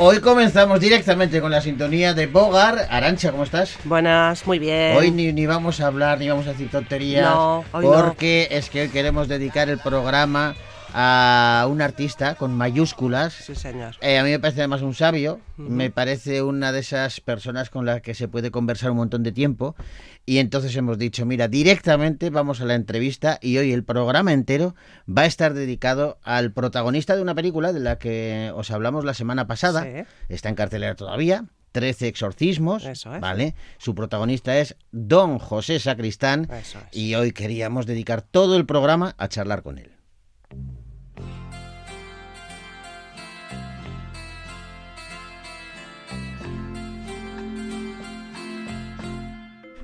Hoy comenzamos directamente con la sintonía de Bogar. Arancha, ¿cómo estás? Buenas, muy bien. Hoy ni, ni vamos a hablar, ni vamos a decir tonterías. No, hoy no. porque es que hoy queremos dedicar el programa a un artista con mayúsculas. Sí, señor. Eh, a mí me parece además un sabio, me parece una de esas personas con las que se puede conversar un montón de tiempo y entonces hemos dicho, mira, directamente vamos a la entrevista y hoy el programa entero va a estar dedicado al protagonista de una película de la que os hablamos la semana pasada, Sí. está en cartelera todavía. 13 exorcismos, Eso es. ¿vale? Su protagonista es Don José Sacristán Eso es. y hoy queríamos dedicar todo el programa a charlar con él.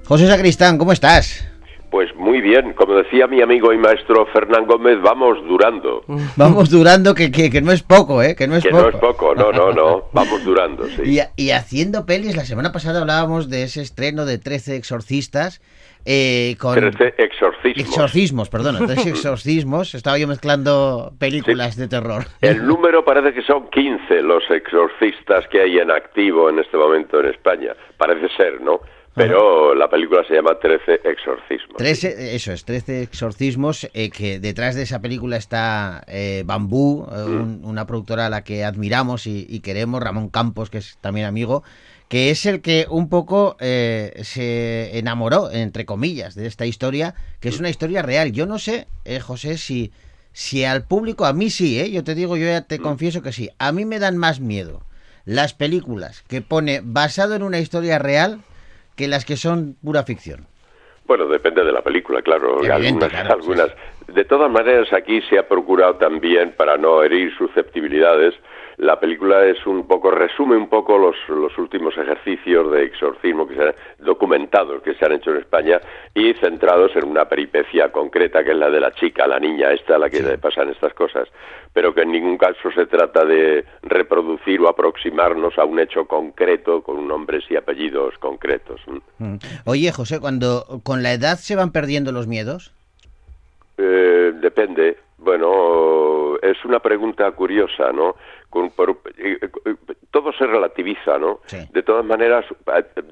José Sacristán, ¿cómo estás? Pues muy bien, como decía mi amigo y maestro Fernán Gómez, vamos durando. Vamos durando, que, que, que no es poco, ¿eh? Que no es Que poco. no es poco, no, no, no, vamos durando, sí. Y, y haciendo pelis, la semana pasada hablábamos de ese estreno de 13 exorcistas eh, con... Trece exorcismos. Exorcismos, perdona, 13 exorcismos. Estaba yo mezclando películas de terror. El número parece que son 15 los exorcistas que hay en activo en este momento en España. Parece ser, ¿no? Pero la película se llama Trece exorcismos. 13, eso es, 13 exorcismos, eh, que detrás de esa película está eh, Bambú, eh, un- una productora a la que admiramos y, y queremos, Ramón Campos, que es también amigo, que es el que un poco eh, se enamoró, entre comillas, de esta historia, que es una historia real. Yo no sé, eh, José, si, si al público, a mí sí, ¿eh? yo te digo, yo ya te confieso que sí, a mí me dan más miedo las películas que pone basado en una historia real que las que son pura ficción. Bueno, depende de la película, claro. Evidente, algunas, claro, algunas. De todas maneras, aquí se ha procurado también, para no herir susceptibilidades, la película es un poco, resume un poco los, los últimos ejercicios de exorcismo que se han, documentados que se han hecho en España y centrados en una peripecia concreta que es la de la chica, la niña esta a la que le pasan estas cosas, pero que en ningún caso se trata de reproducir o aproximarnos a un hecho concreto con nombres y apellidos concretos. Mm. Oye, José, cuando con la edad se van perdiendo los miedos. Eh, depende. Bueno, es una pregunta curiosa, ¿no? Con- por- eh, eh, todo se relativiza, ¿no? Sí. De todas maneras,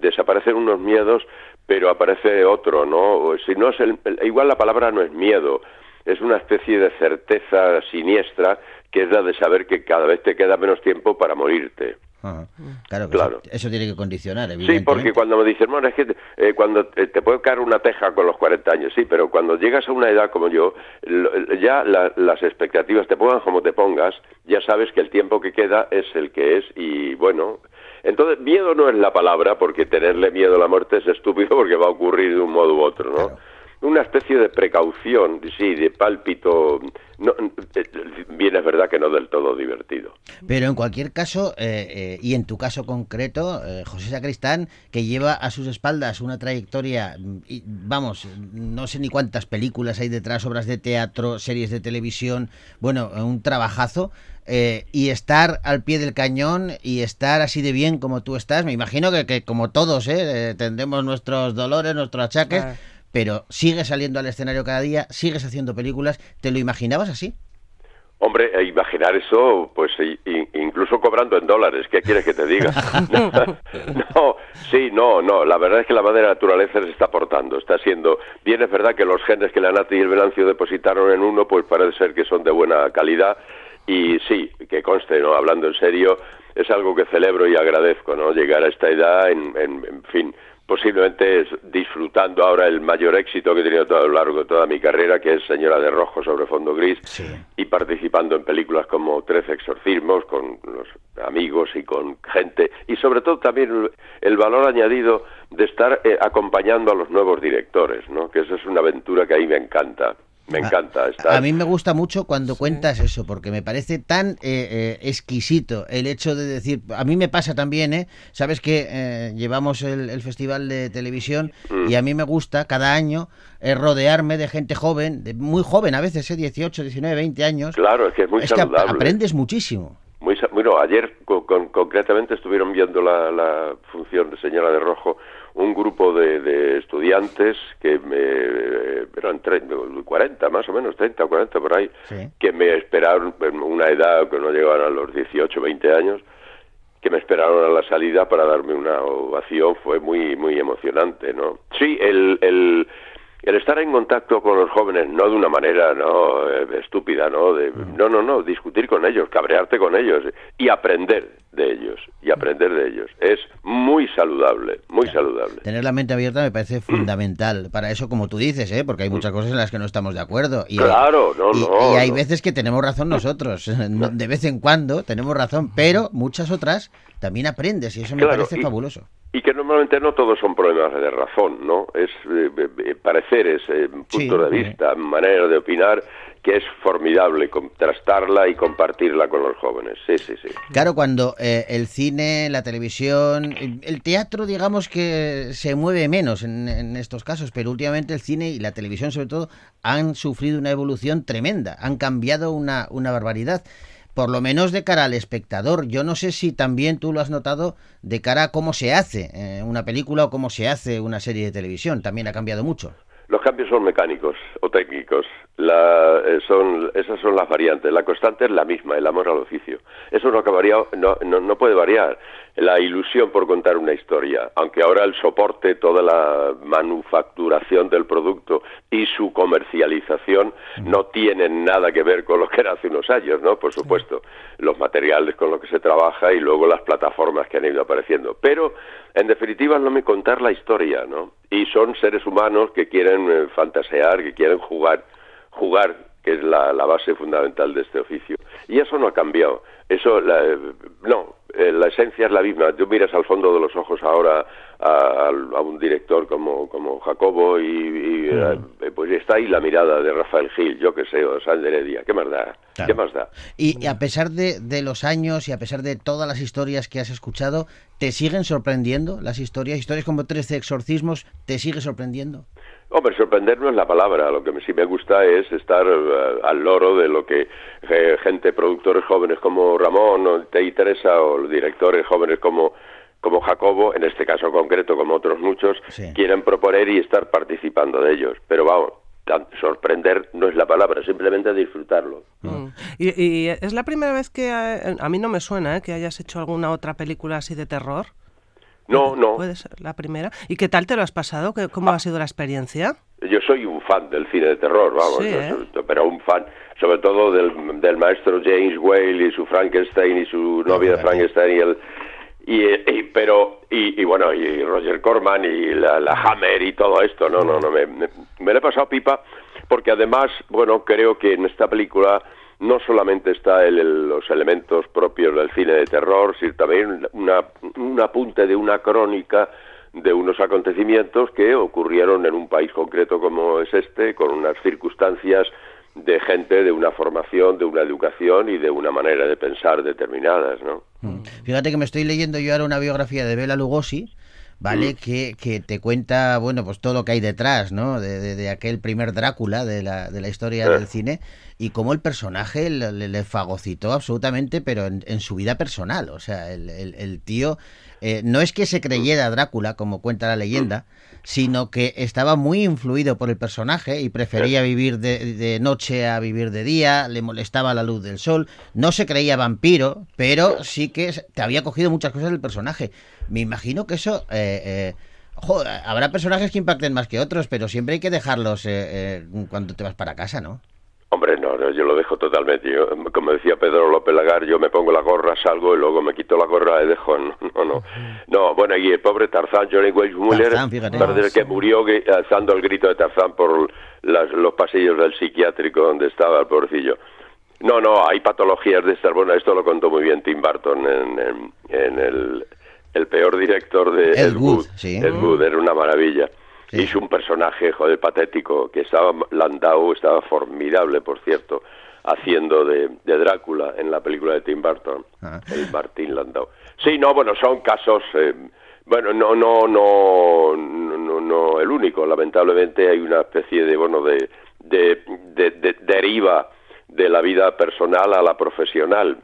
desaparecen unos miedos, pero aparece otro, ¿no? Si no es el- igual la palabra no es miedo, es una especie de certeza siniestra que es la de saber que cada vez te queda menos tiempo para morirte. Ajá. Claro, que Claro. Eso, eso tiene que condicionar, Sí, evidentemente. porque cuando me dicen, bueno, es que eh, cuando te, te puede caer una teja con los 40 años, sí, pero cuando llegas a una edad como yo, lo- ya la- las expectativas, te pongan como te pongas, ya sabes que el tiempo que queda es el que es y bueno, entonces miedo no es la palabra, porque tenerle miedo a la muerte es estúpido porque va a ocurrir de un modo u otro, ¿no? Claro. Una especie de precaución, sí, de pálpito, no, eh, bien es verdad que no del todo divertido. Pero en cualquier caso, eh, eh, y en tu caso concreto, eh, José Sacristán, que lleva a sus espaldas una trayectoria, mm, y, vamos, no sé ni cuántas películas hay detrás, obras de teatro, series de televisión, bueno, un trabajazo. eh, y estar al pie del cañón y estar así de bien como tú estás, me imagino que, que como todos, ¿eh? Eh, tendremos nuestros dolores, nuestros achaques, Ah. Pero sigues saliendo al escenario cada día, sigues haciendo películas, ¿te lo imaginabas así? Hombre, e imaginar eso, pues i- incluso cobrando en dólares, ¿qué quieres que te diga? no, sí, no, no, la verdad es que la madre naturaleza se está portando, está siendo, bien es verdad que los genes que la Nati y el Venancio depositaron en uno, pues parece ser que son de buena calidad, y sí, que conste, ¿no? Hablando en serio, es algo que celebro y agradezco, ¿no? Llegar a esta edad, en, en, en fin, posiblemente es disfrutando ahora el mayor éxito que he tenido todo a lo largo de toda mi carrera, que es Señora de Rojo sobre fondo gris, Sí. y participando en películas como Trece exorcismos con los amigos y con gente, y sobre todo también el, valor añadido de estar eh, acompañando a los nuevos directores, ¿no? Que eso es una aventura que a mí me encanta. Me A- encanta estar. A mí me gusta mucho cuando cuentas eso, porque me parece tan eh, eh, exquisito el hecho de decir, a mí me pasa también, ¿eh? Sabes que eh, llevamos el, el festival de televisión Mm. y a mí me gusta cada año eh, rodearme de gente joven, de muy joven a veces, ¿eh? 18, 19, 20 años. Claro, es que es muy es que aprendes muchísimo. Muy, bueno, ayer co- con- concretamente estuvieron viendo la, la función de Señora de Rojo un grupo de, de estudiantes que me, eran 30, 40 más o menos, 30 o 40 por ahí, Sí. que me esperaron una edad que no llegaban a los 18, 20 años que me esperaron a la salida para darme una ovación fue muy muy emocionante, ¿no? Sí, el, el el estar en contacto con los jóvenes, no de una manera no eh, estúpida, no, de, mm. no, no, no, discutir con ellos, cabrearte con ellos y aprender de ellos y aprender de ellos es muy saludable, muy saludable. Tener la mente abierta me parece fundamental para eso, como tú dices, ¿eh? porque hay mm. muchas cosas en las que no estamos de acuerdo. Y, claro, no, no. Y hay veces que tenemos razón nosotros, de vez en cuando tenemos razón, pero muchas otras también aprendes y eso me parece fabuloso y que normalmente no todos son problemas de razón, ¿no? Es eh, eh, eh pareceres, eh, puntos de vista, manera de opinar que es formidable contrastarla y compartirla con los jóvenes. Sí, sí, sí. Claro, cuando el cine, la televisión, el, teatro, digamos que se mueve menos en, en, estos casos, pero últimamente el cine y la televisión sobre todo han sufrido una evolución tremenda, han cambiado una, una barbaridad por lo menos de cara al espectador. Yo no sé si también tú lo has notado de cara a cómo se hace eh, una película o cómo se hace una serie de televisión. También ha cambiado mucho. Los cambios son mecánicos o técnicos. La, eh, son, esas son las variantes. La constante es la misma, el amor al oficio. Eso no, acabaría, no, no, no puede variar la ilusión por contar una historia, aunque ahora el soporte, toda la manufacturación del producto y su comercialización no tienen nada que ver con lo que era hace unos años, ¿no? Por supuesto, los materiales con los que se trabaja y luego las plataformas que han ido apareciendo. Pero, en definitiva, no me contar la historia, ¿no? Y son seres humanos que quieren eh, fantasear, que quieren jugar, jugar que es la, base fundamental de este oficio. Y eso no ha cambiado. Eso, no, eh, la esencia es la misma. Tú miras al fondo de los ojos ahora a, un director como, como Jacobo y, eh, pues está ahí la mirada de Rafael Gil, yo que sé, o Sal Heredia. ¿Qué más da? ¿Qué más da? Y, a pesar de, de, los años y a pesar de todas las historias que has escuchado, ¿te siguen sorprendiendo las historias? Historias como 13 exorcismos, ¿te sigue sorprendiendo? Hombre, sorprender no es la palabra. Lo que sí me gusta es estar eh, al loro de lo que eh, gente, productores jóvenes como Ramón o Teresa o directores jóvenes como como Jacobo, en este caso concreto, como otros muchos, quieren proponer y estar participando de ellos. Pero vamos, sorprender no es la palabra, simplemente disfrutarlo. Mm. ¿Y, es la primera vez que, a, a mí no me suena, ¿eh? que hayas hecho alguna otra película así de terror? No, no. Puede ser la primera. ¿Y qué tal te lo has pasado? ¿Cómo ha sido la experiencia? Yo soy un fan del cine de terror, vamos, ¿eh? pero un fan, sobre todo del, del, maestro James Whale y su Frankenstein y su novia de Frankenstein y el y, pero y, bueno y Roger Corman y la, Hammer y todo esto no no no me, me, me lo he pasado pipa porque además bueno creo que en esta película no solamente está el, los elementos propios del cine de terror, sino también una, un apunte de una crónica de unos acontecimientos que ocurrieron en un país concreto como es este, con unas circunstancias de gente de una formación, de una educación y de una manera de pensar determinadas, ¿no? Mm. Fíjate que me estoy leyendo yo ahora una biografía de Bela Lugosi, ¿vale? Mm. Que, que, te cuenta, bueno, pues todo lo que hay detrás, ¿no? De, de, aquel primer Drácula de la, de la historia del cine y cómo el personaje le, fagocitó absolutamente, pero en, su vida personal. O sea, el, el, tío eh, no es que se creyera Drácula, como cuenta la leyenda, sino que estaba muy influido por el personaje y prefería vivir de, de, noche a vivir de día, le molestaba la luz del sol, no se creía vampiro, pero sí que te había cogido muchas cosas del personaje. Me imagino que eso... Eh, eh, habrá personajes que impacten más que otros, pero siempre hay que dejarlos cuando te vas para casa, ¿no? Hombre, no, yo lo dejo totalmente. como decía Pedro López Lagar, yo me pongo la gorra, salgo y luego me quito la gorra y dejo. No, no. No, bueno, y el pobre Tarzán, Johnny Weissmuller, que murió alzando el grito de Tarzán por los pasillos del psiquiátrico donde estaba el pobrecillo. No, no, hay patologías de estas. Bueno, esto lo contó muy bien Tim Burton en, en, el, el, peor director de Ed Wood. Ed Wood, era una maravilla. Hizo un personaje, joder, patético, que estaba, Landau estaba formidable, por cierto, haciendo de, Drácula en la película de Tim Burton, ah. el Martín Landau. Sí, no, bueno, son casos, eh, bueno, no, no, no, no, no, el único, lamentablemente hay una especie de, bueno, de, de, de deriva de la vida personal a la profesional.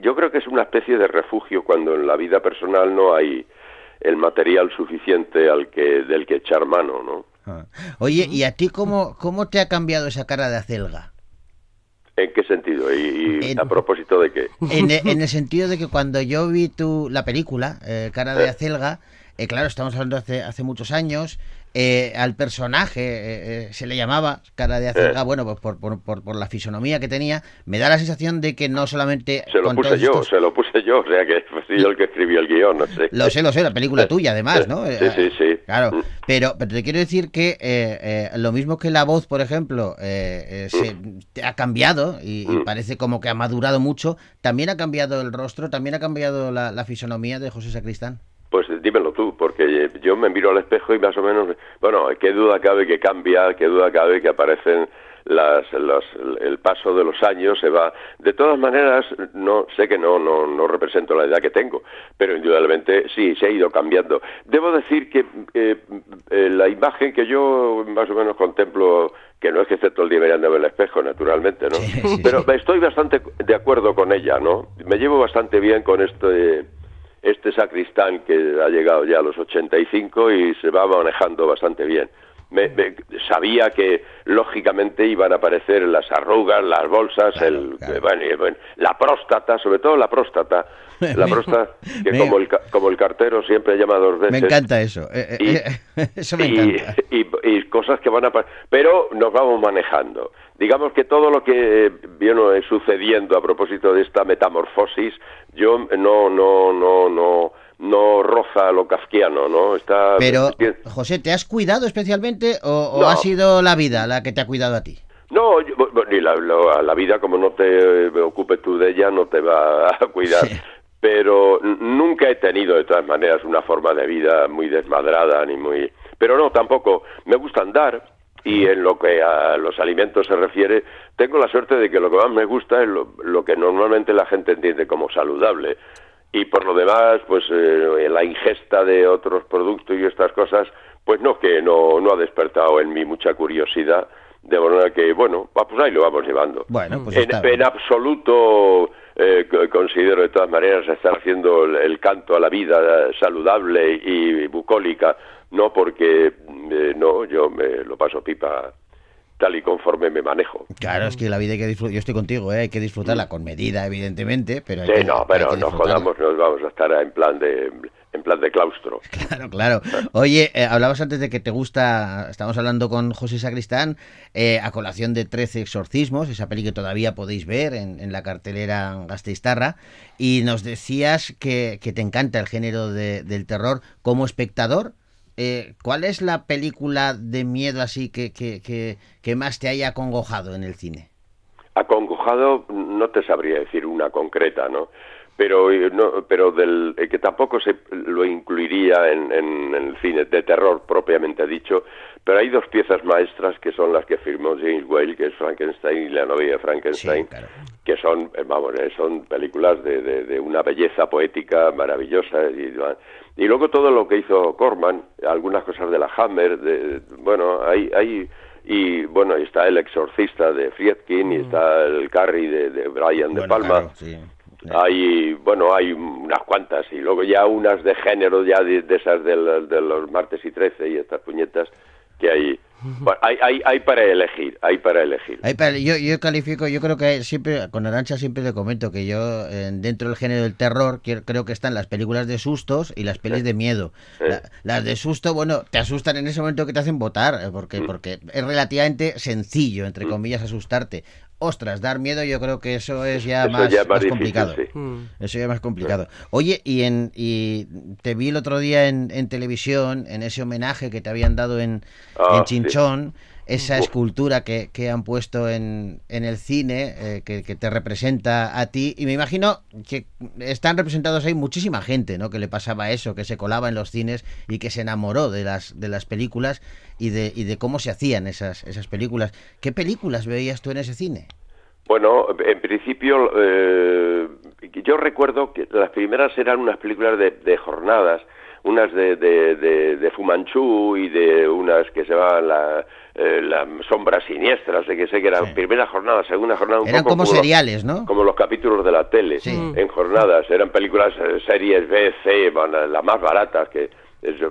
Yo creo que es una especie de refugio cuando en la vida personal no hay el material suficiente al que del que echar mano, ¿no? Ah. Oye, ¿y a ti cómo, cómo te ha cambiado esa cara de acelga? ¿En qué sentido? ¿Y, a propósito de qué? En, en, el sentido de que cuando yo vi tu, la película, eh, Cara de eh. Acelga, eh, claro, estamos hablando hace, hace muchos años, eh, al personaje eh, se le llamaba cara de acelga, bueno, pues por, por, por, la fisonomía que tenía, me da la sensación de que no solamente... Se lo puse yo, se lo puse yo, o sea que fui yo el que escribió el guion, no sé. Lo sé, lo sé, la película tuya además, ¿no? Sí, sí, sí. Claro, mm. pero, pero te quiero decir que lo mismo que la voz, por ejemplo, se, mm. ha cambiado y, mm. parece como que ha madurado mucho, también ha cambiado el rostro, también ha cambiado la, la fisonomía de José Sacristán. Pues dímelo tú, porque yo me miro al espejo y más o menos, bueno, qué duda cabe que cambia, qué duda cabe que aparecen las, el paso de los años se va. De todas maneras, no sé que no, no, no represento la edad que tengo, pero indudablemente sí, se ha ido cambiando. Debo decir que eh, eh, la imagen que yo más o menos contemplo, que no es que esté todo el día mirando el espejo, naturalmente, ¿no? Pero estoy bastante de acuerdo con ella, ¿no? Me llevo bastante bien con este este sacristán que ha llegado ya a los 85 y se va manejando bastante bien. Me, sabía que lógicamente iban a aparecer las arrugas, las bolsas, el, Bueno, la próstata, sobre todo la próstata, la próstata que como el, como el cartero siempre llama dos veces. Me encanta eso, eh, eh, eh, eso me encanta. Y, cosas que van a pero nos vamos manejando. Digamos que todo lo que viene sucediendo a propósito de esta metamorfosis, yo no, no, no, no no roza lo kafkiano, ¿no? Está Pero, José, ¿te has cuidado especialmente o, ha sido la vida la que te ha cuidado a ti? No, ni la, la, vida, como no te ocupes tú de ella, no te va a cuidar. Pero nunca he tenido, de todas maneras, una forma de vida muy desmadrada, ni muy... Pero no, tampoco. Me gusta andar, y en lo que a los alimentos se refiere, tengo la suerte de que lo que más me gusta es lo que normalmente la gente entiende como saludable y por lo demás, pues eh, la ingesta de otros productos y estas cosas, pues no, que no, no ha despertado en mí mucha curiosidad, de manera que, bueno, pues ahí lo vamos llevando. Bueno, pues en, absoluto eh, considero de todas maneras estar haciendo el, canto a la vida saludable y bucólica, no porque, eh, no, yo me lo paso pipa tal y conforme me manejo. Claro, es que la vida hay que disfrutar, yo estoy contigo, ¿eh? hay que disfrutarla con medida, evidentemente, pero... sí, no, pero nos jodamos, nos vamos a estar en plan de en plan de claustro. Claro, claro. Oye, eh, hablabas antes de que te gusta, estamos hablando con José Sacristán, eh, a colación de 13 exorcismos, esa peli que todavía podéis ver en, la cartelera Gasteiztarra, y nos decías que, que te encanta el género del terror como espectador, eh, ¿cuál es la película de miedo así que, que, que, más te haya acongojado en el cine? Acongojado no te sabría decir una concreta, ¿no? Pero, eh, no, pero del, eh, que tampoco se lo incluiría en, en, el cine de terror propiamente dicho, pero hay dos piezas maestras que son las que firmó James Whale, que es Frankenstein y la novia de Frankenstein, que son, vamos, son películas de, de, de, una belleza poética maravillosa y, y luego todo lo que hizo Corman, algunas cosas de la Hammer, de, bueno, hay, hay y bueno, está el exorcista de Friedkin y mm. está el Carrie de, de Brian de Palma. Hay, bueno, hay unas cuantas y luego ya unas de género ya de, esas de, de, los martes y trece y estas puñetas que hay hay, hay, hay, para elegir, hay para elegir. yo, yo califico, yo creo que siempre, con Arancha siempre le comento que yo, dentro del género del terror, creo que están las películas de sustos y las pelis de miedo. las de susto, bueno, te asustan en ese momento que te hacen votar, eh, porque, mm. porque es relativamente sencillo, entre mm. comillas, asustarte ostras, dar miedo, yo creo que eso es ya, más, complicado. Mm. Eso ya es más complicado. Oye, y, en, y te vi el otro día en, televisión, en ese homenaje que te habían dado en, ah, Chinchón, esa escultura que, que, han puesto en, en el cine, eh, que, que, te representa a ti, y me imagino que están representados ahí muchísima gente, ¿no? Que le pasaba eso, que se colaba en los cines y que se enamoró de las, de las películas y de, y de cómo se hacían esas, esas películas. ¿Qué películas veías tú en ese cine? Bueno, en principio eh, yo recuerdo que las primeras eran unas películas de, de jornadas, unas de, de, de, Fumanchu y de unas que se llamaban la, eh, las sombras siniestras, de que sé que eran primera jornada, segunda jornada, un eran como, seriales, ¿no? Como los capítulos de la tele, en jornadas, eran películas eh, series B, C, las más baratas que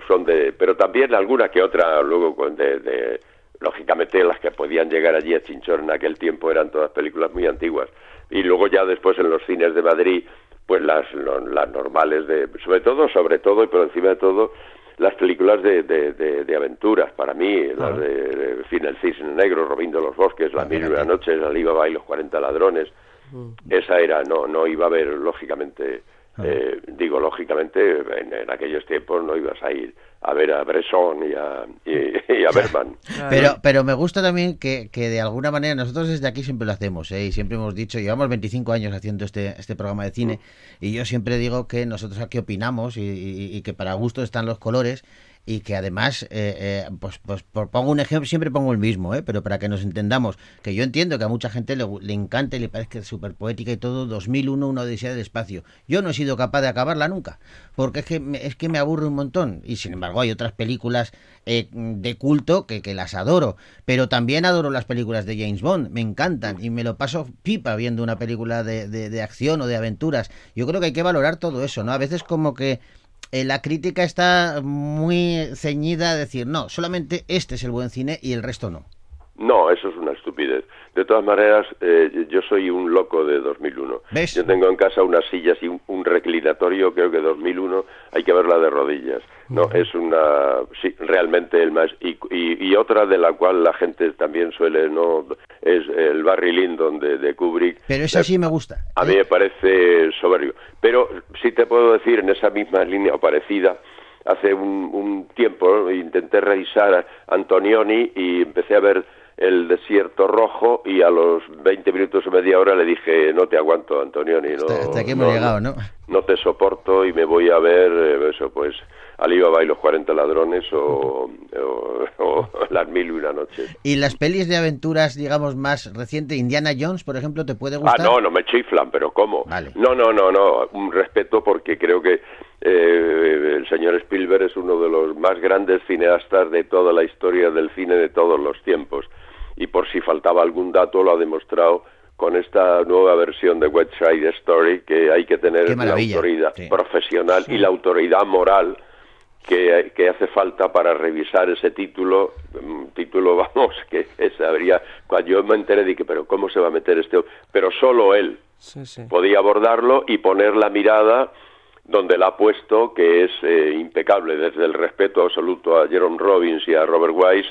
son de, pero también alguna que otra luego de, de lógicamente las que podían llegar allí a Chinchón en aquel tiempo eran todas películas muy antiguas. Y luego ya después en los cines de Madrid, pues las, las normales de, sobre todo, sobre todo y por encima de todo, las películas de, de, aventuras, para mí, las de, fin, El Cisne Negro, Robin de los Bosques, La Mil y una Noche, Alibaba y los 40 Ladrones, mm. esa era, no, no iba a haber, lógicamente, eh, digo, lógicamente, en, aquellos tiempos no ibas a ir a ver a Bresson y a, y, a Berman. Pero, pero me gusta también que, que, de alguna manera nosotros desde aquí siempre lo hacemos, ¿eh? y siempre hemos dicho, llevamos 25 años haciendo este, este programa de cine, mm. y yo siempre digo que nosotros aquí opinamos y, y que para gusto están los colores, y que además, eh, eh, pues, pues pongo un ejemplo, siempre pongo el mismo, ¿eh? pero para que nos entendamos, que yo entiendo que a mucha gente le, le encanta y le parece súper poética y todo, 2001, una odisea del espacio. Yo no he sido capaz de acabarla nunca, porque es que, me, es que me aburre un montón, y sin embargo hay otras películas eh, de culto que, que las adoro, pero también adoro las películas de James Bond, me encantan, y me lo paso pipa viendo una película de, de, de acción o de aventuras. Yo creo que hay que valorar todo eso, ¿no? A veces como que eh, la crítica está muy ceñida a decir, no, solamente este es el buen cine y el resto no. No, eso es una estupidez. De todas maneras, eh, yo soy un loco de 2001. Yo tengo en casa unas sillas y un, reclinatorio, creo que 2001 hay que verla de rodillas. No, es una, sí, realmente el más y, y, otra de la cual la gente también suele no es el Barry Lyndon de, de Kubrick. Pero esa sí me gusta. A mí ¿eh? me parece soberbio. Pero sí te puedo decir en esa misma línea o parecida hace un, un tiempo intenté revisar a Antonioni y empecé a ver el desierto rojo y a los 20 minutos o media hora le dije, no te aguanto, Antonioni, no, hasta, aquí hemos llegado, ¿no? No te soporto y me voy a ver, eh, eso pues, Alibaba y los 40 ladrones o, Las mil y una noches. ¿Y las pelis de aventuras, digamos, más reciente, Indiana Jones, por ejemplo, te puede gustar? Ah, no, no me chiflan, pero ¿cómo? No, no, no, no, un respeto porque creo que eh, el señor Spielberg es uno de los más grandes cineastas de toda la historia del cine de todos los tiempos y por si faltaba algún dato lo ha demostrado con esta nueva versión de West Side Story que hay que tener la autoridad profesional y la autoridad moral que, que, hace falta para revisar ese título, mm, título, vamos, que habría, cuando yo me enteré que, pero ¿cómo se va a meter este? Pero solo él podía abordarlo y poner la mirada donde la ha puesto, que es eh, impecable, desde el respeto absoluto a Jerome Robbins y a Robert Wise,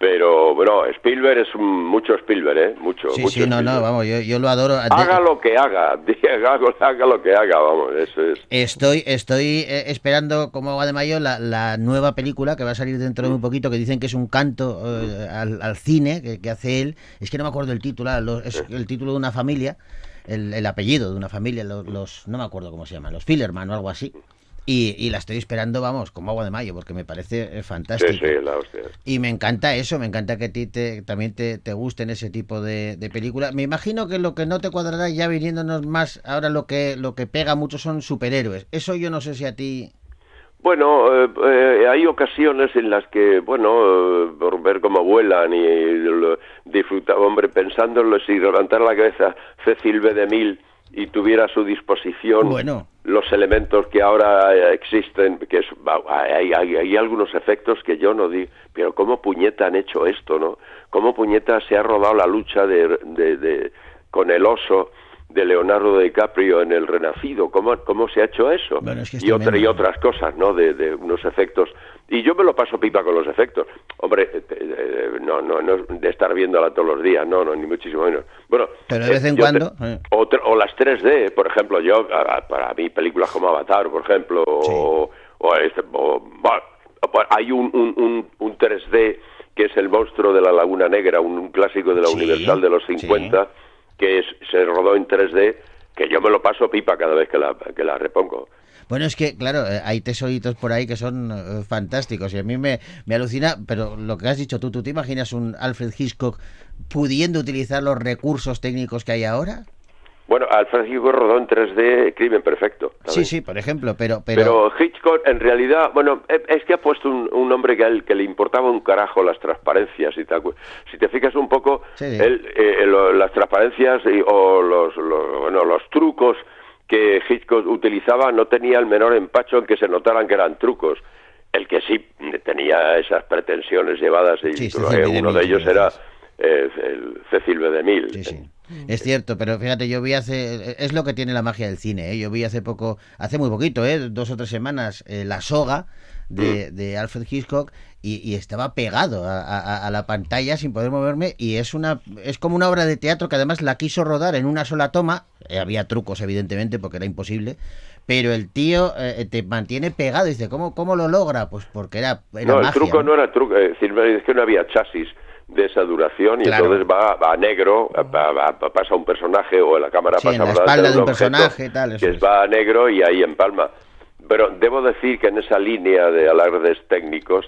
pero bueno, Spielberg es mucho Spielberg, ¿eh? Mucho. Sí, sí, no, no, vamos, yo, lo adoro. Haga lo que haga, haga, haga lo que haga, vamos, eso es. Estoy, estoy eh, esperando como agua de mayo la, la, nueva película que va a salir dentro de muy poquito, que dicen que es un canto eh, al, cine que, hace él. Es que no me acuerdo el título, es el título de una familia, el, el apellido de una familia, los, los, no me acuerdo cómo se llaman, los Fillerman o algo así. Y, la estoy esperando, vamos, como agua de mayo, porque me parece eh, fantástico. Sí, sí, la hostia. Y me encanta eso, me encanta que a ti te, también te, te gusten ese tipo de, de películas. Me imagino que lo que no te cuadrará ya viniéndonos más, ahora lo que, lo que pega mucho son superhéroes. Eso yo no sé si a ti... Bueno, eh, eh, hay ocasiones en las que, bueno, por ver cómo vuelan y, disfrutar, hombre, pensándolo, si levantar la cabeza Cecil B. de Mil y tuviera a su disposición los elementos que ahora eh, existen, que es, hay, hay, algunos efectos que yo no digo, pero ¿cómo puñeta han hecho esto, no? ¿Cómo puñeta se ha rodado la lucha de, de, con el oso de Leonardo DiCaprio en El Renacido? ¿Cómo, cómo se ha hecho eso? y, otra, y otras cosas, ¿no? De, de unos efectos y yo me lo paso pipa con los efectos. Hombre, eh, eh, no, no, no de estar viéndola todos los días, no, no, ni muchísimo menos. Bueno, pero de vez en cuando. o, las 3D, por ejemplo, yo, para mí, películas como Avatar, por ejemplo, o, este, hay un, un, un, 3D que es El monstruo de la Laguna Negra, un, clásico de la Universal de los 50, que se rodó en 3D, que yo me lo paso pipa cada vez que la, que la repongo. Bueno, es que, claro, eh, hay tesoritos por ahí que son eh, fantásticos y a mí me, me alucina, pero lo que has dicho tú, ¿tú te imaginas un Alfred Hitchcock pudiendo utilizar los recursos técnicos que hay ahora? Bueno, Alfred Hitchcock rodó en 3D Crimen Perfecto. Sí, sí, por ejemplo, pero, pero... Hitchcock en realidad, bueno, e, es que ha puesto un, un hombre que, él, que le importaba un carajo las transparencias y tal. Si te fijas un poco, él, eh, las transparencias o los, los, bueno, los trucos que Hitchcock utilizaba no tenía el menor empacho en que se notaran que eran trucos. el que sí tenía esas pretensiones llevadas, y Sí, B. uno de ellos era eh, el Cecil B. DeMille. Sí, sí. Es cierto, pero fíjate, yo vi hace. Es lo que tiene la magia del cine, ¿eh? Yo vi hace poco, hace muy poquito, ¿eh? Dos o tres semanas, eh, La Soga de, de Alfred Hitchcock y, y estaba pegado a, a- a la pantalla sin poder moverme y es una es como una obra de teatro que además la quiso rodar en una sola toma. Eh, había trucos, evidentemente, porque era imposible. Pero el tío eh, te mantiene pegado. Dice, ¿cómo, ¿cómo lo logra? Pues porque era, era no, el magia, truco no era truco, es decir, es que no había chasis de esa duración y Claro. entonces va, va a negro, va- va- pasa un personaje o la cámara Sí, en pasa la por delante espalda de un personaje, tal, eso que es. va a negro y ahí empalma. Pero debo decir que en esa línea de alardes técnicos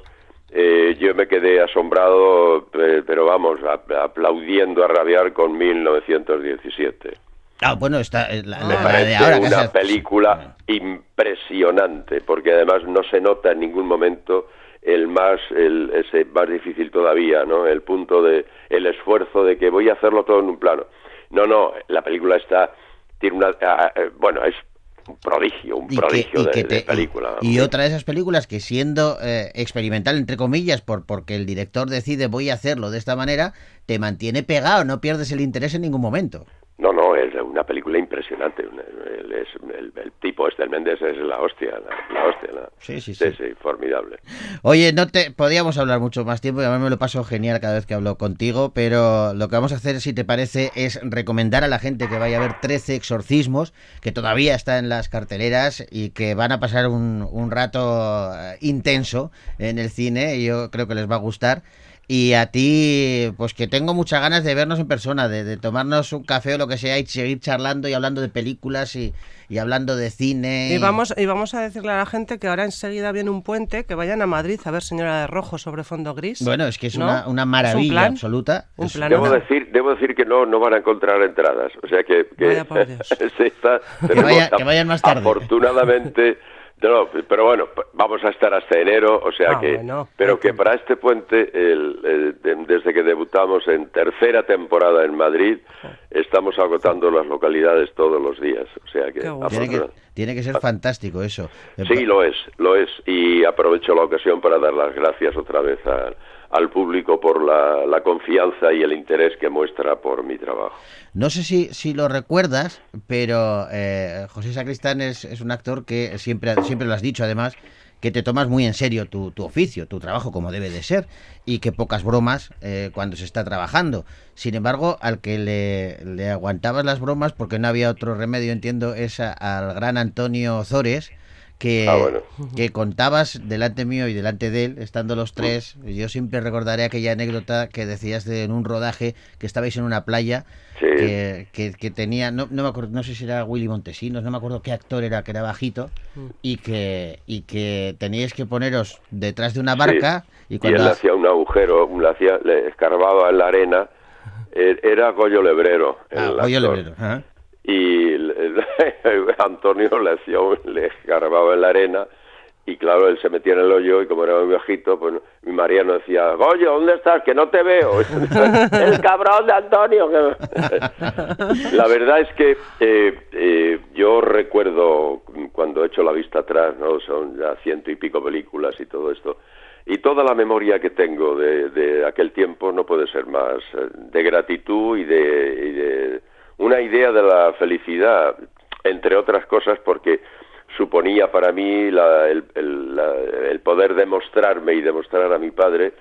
eh, yo me quedé asombrado, eh, pero vamos, a- aplaudiendo a rabiar con 1917. Ah, bueno, está eh, la, Me la- la parece de ahora. una película impresionante, porque además no se nota en ningún momento el más, el, ese más difícil todavía, ¿no? El punto de, el esfuerzo de que voy a hacerlo todo en un plano. No, no, la película está, tiene una, ah, eh, bueno, es un prodigio, un y prodigio de, película. y, y otra de esas películas que siendo eh, experimental entre comillas por porque el director decide voy a hacerlo de esta manera te mantiene pegado no pierdes el interés en ningún momento No, no, es una película impresionante. El, es- el- el tipo este, el Méndez, es la hostia, la, la hostia. la- Sí, sí, sí, sí. sí, formidable. oye no te podíamos hablar mucho más tiempo y además me lo paso genial cada vez que hablo contigo pero lo que vamos a hacer si te parece es recomendar a la gente que vaya a ver 13 exorcismos que todavía está en las carteleras y que van a pasar un, un rato eh, intenso en el cine y yo creo que les va a gustar Y a ti, pues que tengo muchas ganas de vernos en persona, de, de tomarnos un café o lo que sea y seguir charlando y hablando de películas y, y hablando de cine. Y vamos, y vamos a decirle a la gente que ahora enseguida viene un puente, que vayan a Madrid a ver Señora de Rojo sobre fondo gris. Bueno, es que es ¿no? una, una ¿Es un maravilla plan? absoluta. Un plan. Debo no. decir, debo decir que no, no van a encontrar entradas. O sea que, que Vaya por Dios. sí, está- tenemos vaya- que vayan más tarde. Afortunadamente, no, pero bueno, vamos a estar hasta enero, o sea Ah, que, bueno, pero que tiempo. para este puente, el- el- de- desde que debutamos en tercera temporada en Madrid, estamos agotando las localidades todos los días. O sea que, tiene, tiene que ser fantástico eso. Sí, lo es, lo es. Y aprovecho la ocasión para dar las gracias otra vez a- al público por la, la confianza y el interés que muestra por mi trabajo. No sé si, si lo recuerdas, pero eh, José Sacristán es, es un actor que siempre, siempre lo has dicho, además, que te tomas muy en serio tu, tu oficio, tu trabajo como debe de ser, y que pocas bromas eh, cuando se está trabajando. Sin embargo, al que le, le aguantabas las bromas, porque no había otro remedio, entiendo, es a- al gran Antonio Zores, que, Ah, bueno. que contabas delante mío y delante de él, estando los tres. Yo siempre recordaré aquella anécdota que decías de, en un rodaje que estabais en una playa Sí. que, que, que tenía, no, no me acuerdo, no sé si era Willy Montesinos, no me acuerdo qué actor era, que era bajito, Mm. y que, y que teníais que poneros detrás de una barca y Y cuando... él hacía un agujero, le, hacía, le escarbaba en la arena. Eh, Era Goyo Lebrero. Ah, Goyo. Lebrero, ajá. Y Antonio le hacía un- le escarbaba en la arena y claro, él se metía en el hoyo y como era muy viejito, pues mi Mariano decía, Goyo, ¿dónde estás? Que no te veo. el cabrón de Antonio. que-". la verdad es que eh, eh, yo recuerdo cuando he hecho la vista atrás, ¿no? Son ya ciento y pico películas y todo esto. Y toda la memoria que tengo de, de aquel tiempo no puede ser más eh, de gratitud y de, y de una idea de la felicidad, entre otras cosas porque suponía para mí la- el, el- la- el poder demostrarme y demostrar a mi padre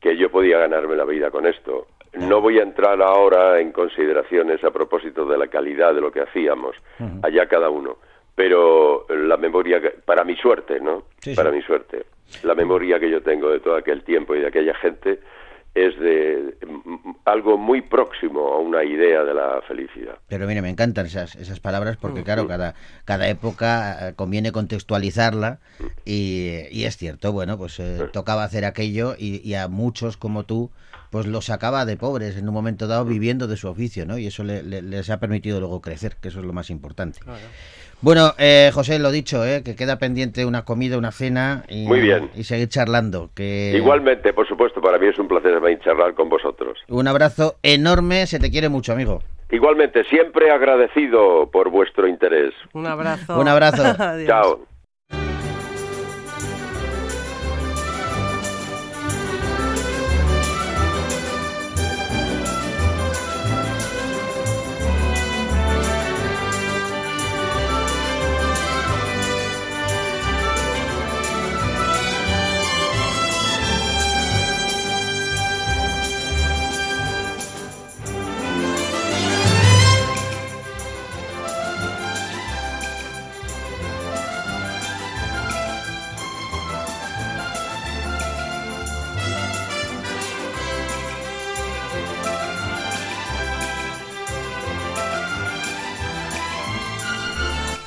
que yo podía ganarme la vida con esto. No voy a entrar ahora en consideraciones a propósito de la calidad de lo que hacíamos, allá cada uno, pero la memoria, para mi suerte, ¿no? Sí, sí. Para mi suerte, la memoria que yo tengo de todo aquel tiempo y de aquella gente es de mm, mm, algo muy próximo a una idea de la felicidad. Pero mire, me encantan esas, esas palabras porque, claro, cada, cada época eh, conviene contextualizarla y, y es cierto, bueno, pues eh, tocaba hacer aquello y, y a muchos como tú, pues los sacaba de pobres en un momento dado viviendo de su oficio, ¿no? Y eso le- le- les ha permitido luego crecer, que eso es lo más importante. Bueno, eh, José, lo dicho, eh, que queda pendiente una comida, una cena y, Muy bien. y seguir charlando. Que Igualmente, por supuesto, para mí es un placer charlar con vosotros. Un abrazo enorme, se te quiere mucho, amigo. Igualmente, siempre agradecido por vuestro interés. Un abrazo. Un abrazo. Chao.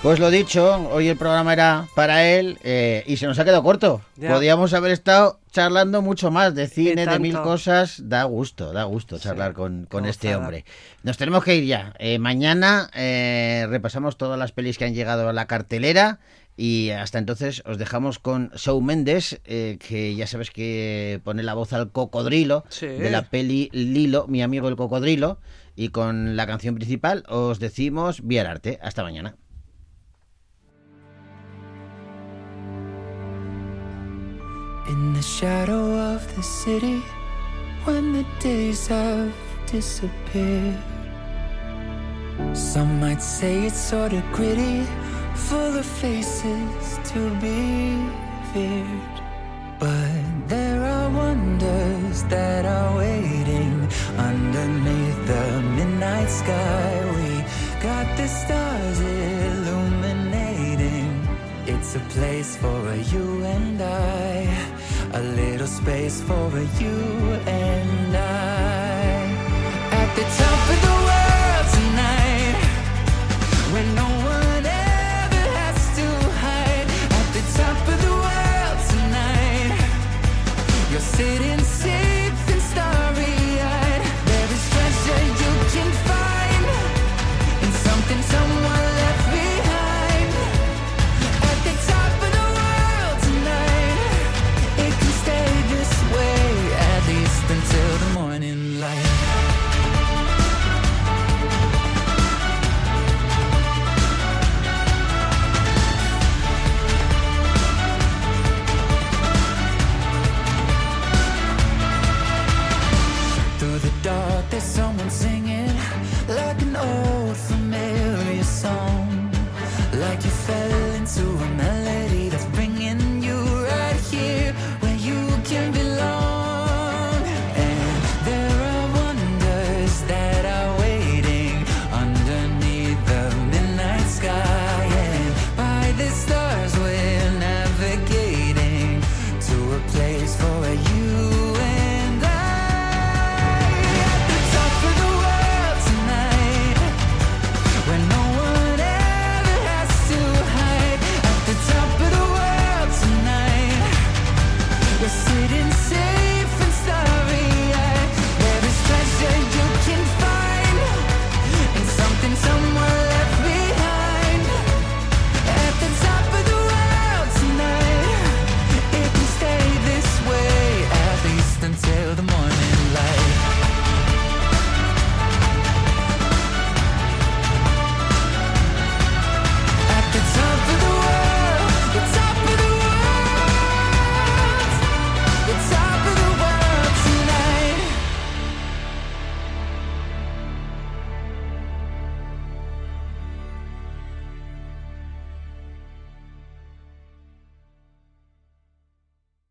Pues lo dicho, hoy el programa era para él eh, y se nos ha quedado corto. Ya. Podíamos haber estado charlando mucho más de cine, de mil cosas. Da gusto, da gusto charlar con, con este gozada. hombre. Nos tenemos que ir ya. Eh, mañana eh, repasamos todas las pelis que han llegado a la cartelera. Y hasta entonces os dejamos con Shawn Mendes, eh, que ya sabes que pone la voz al cocodrilo Sí. de la peli Lilo, mi amigo el cocodrilo. Y con la canción principal os decimos Vía Arte. Hasta mañana. In the shadow of the city, when the days have disappeared. Some might say it's sort of gritty, full of faces to be feared. But there are wonders that are waiting underneath the midnight sky. We got the stars illuminating. It's a place for a you and I, a little space for you and I. At the top of the world tonight, when no one ever has to hide. At the top of the world tonight, you're sitting safe and starry eyed. There is treasure you can find, in something.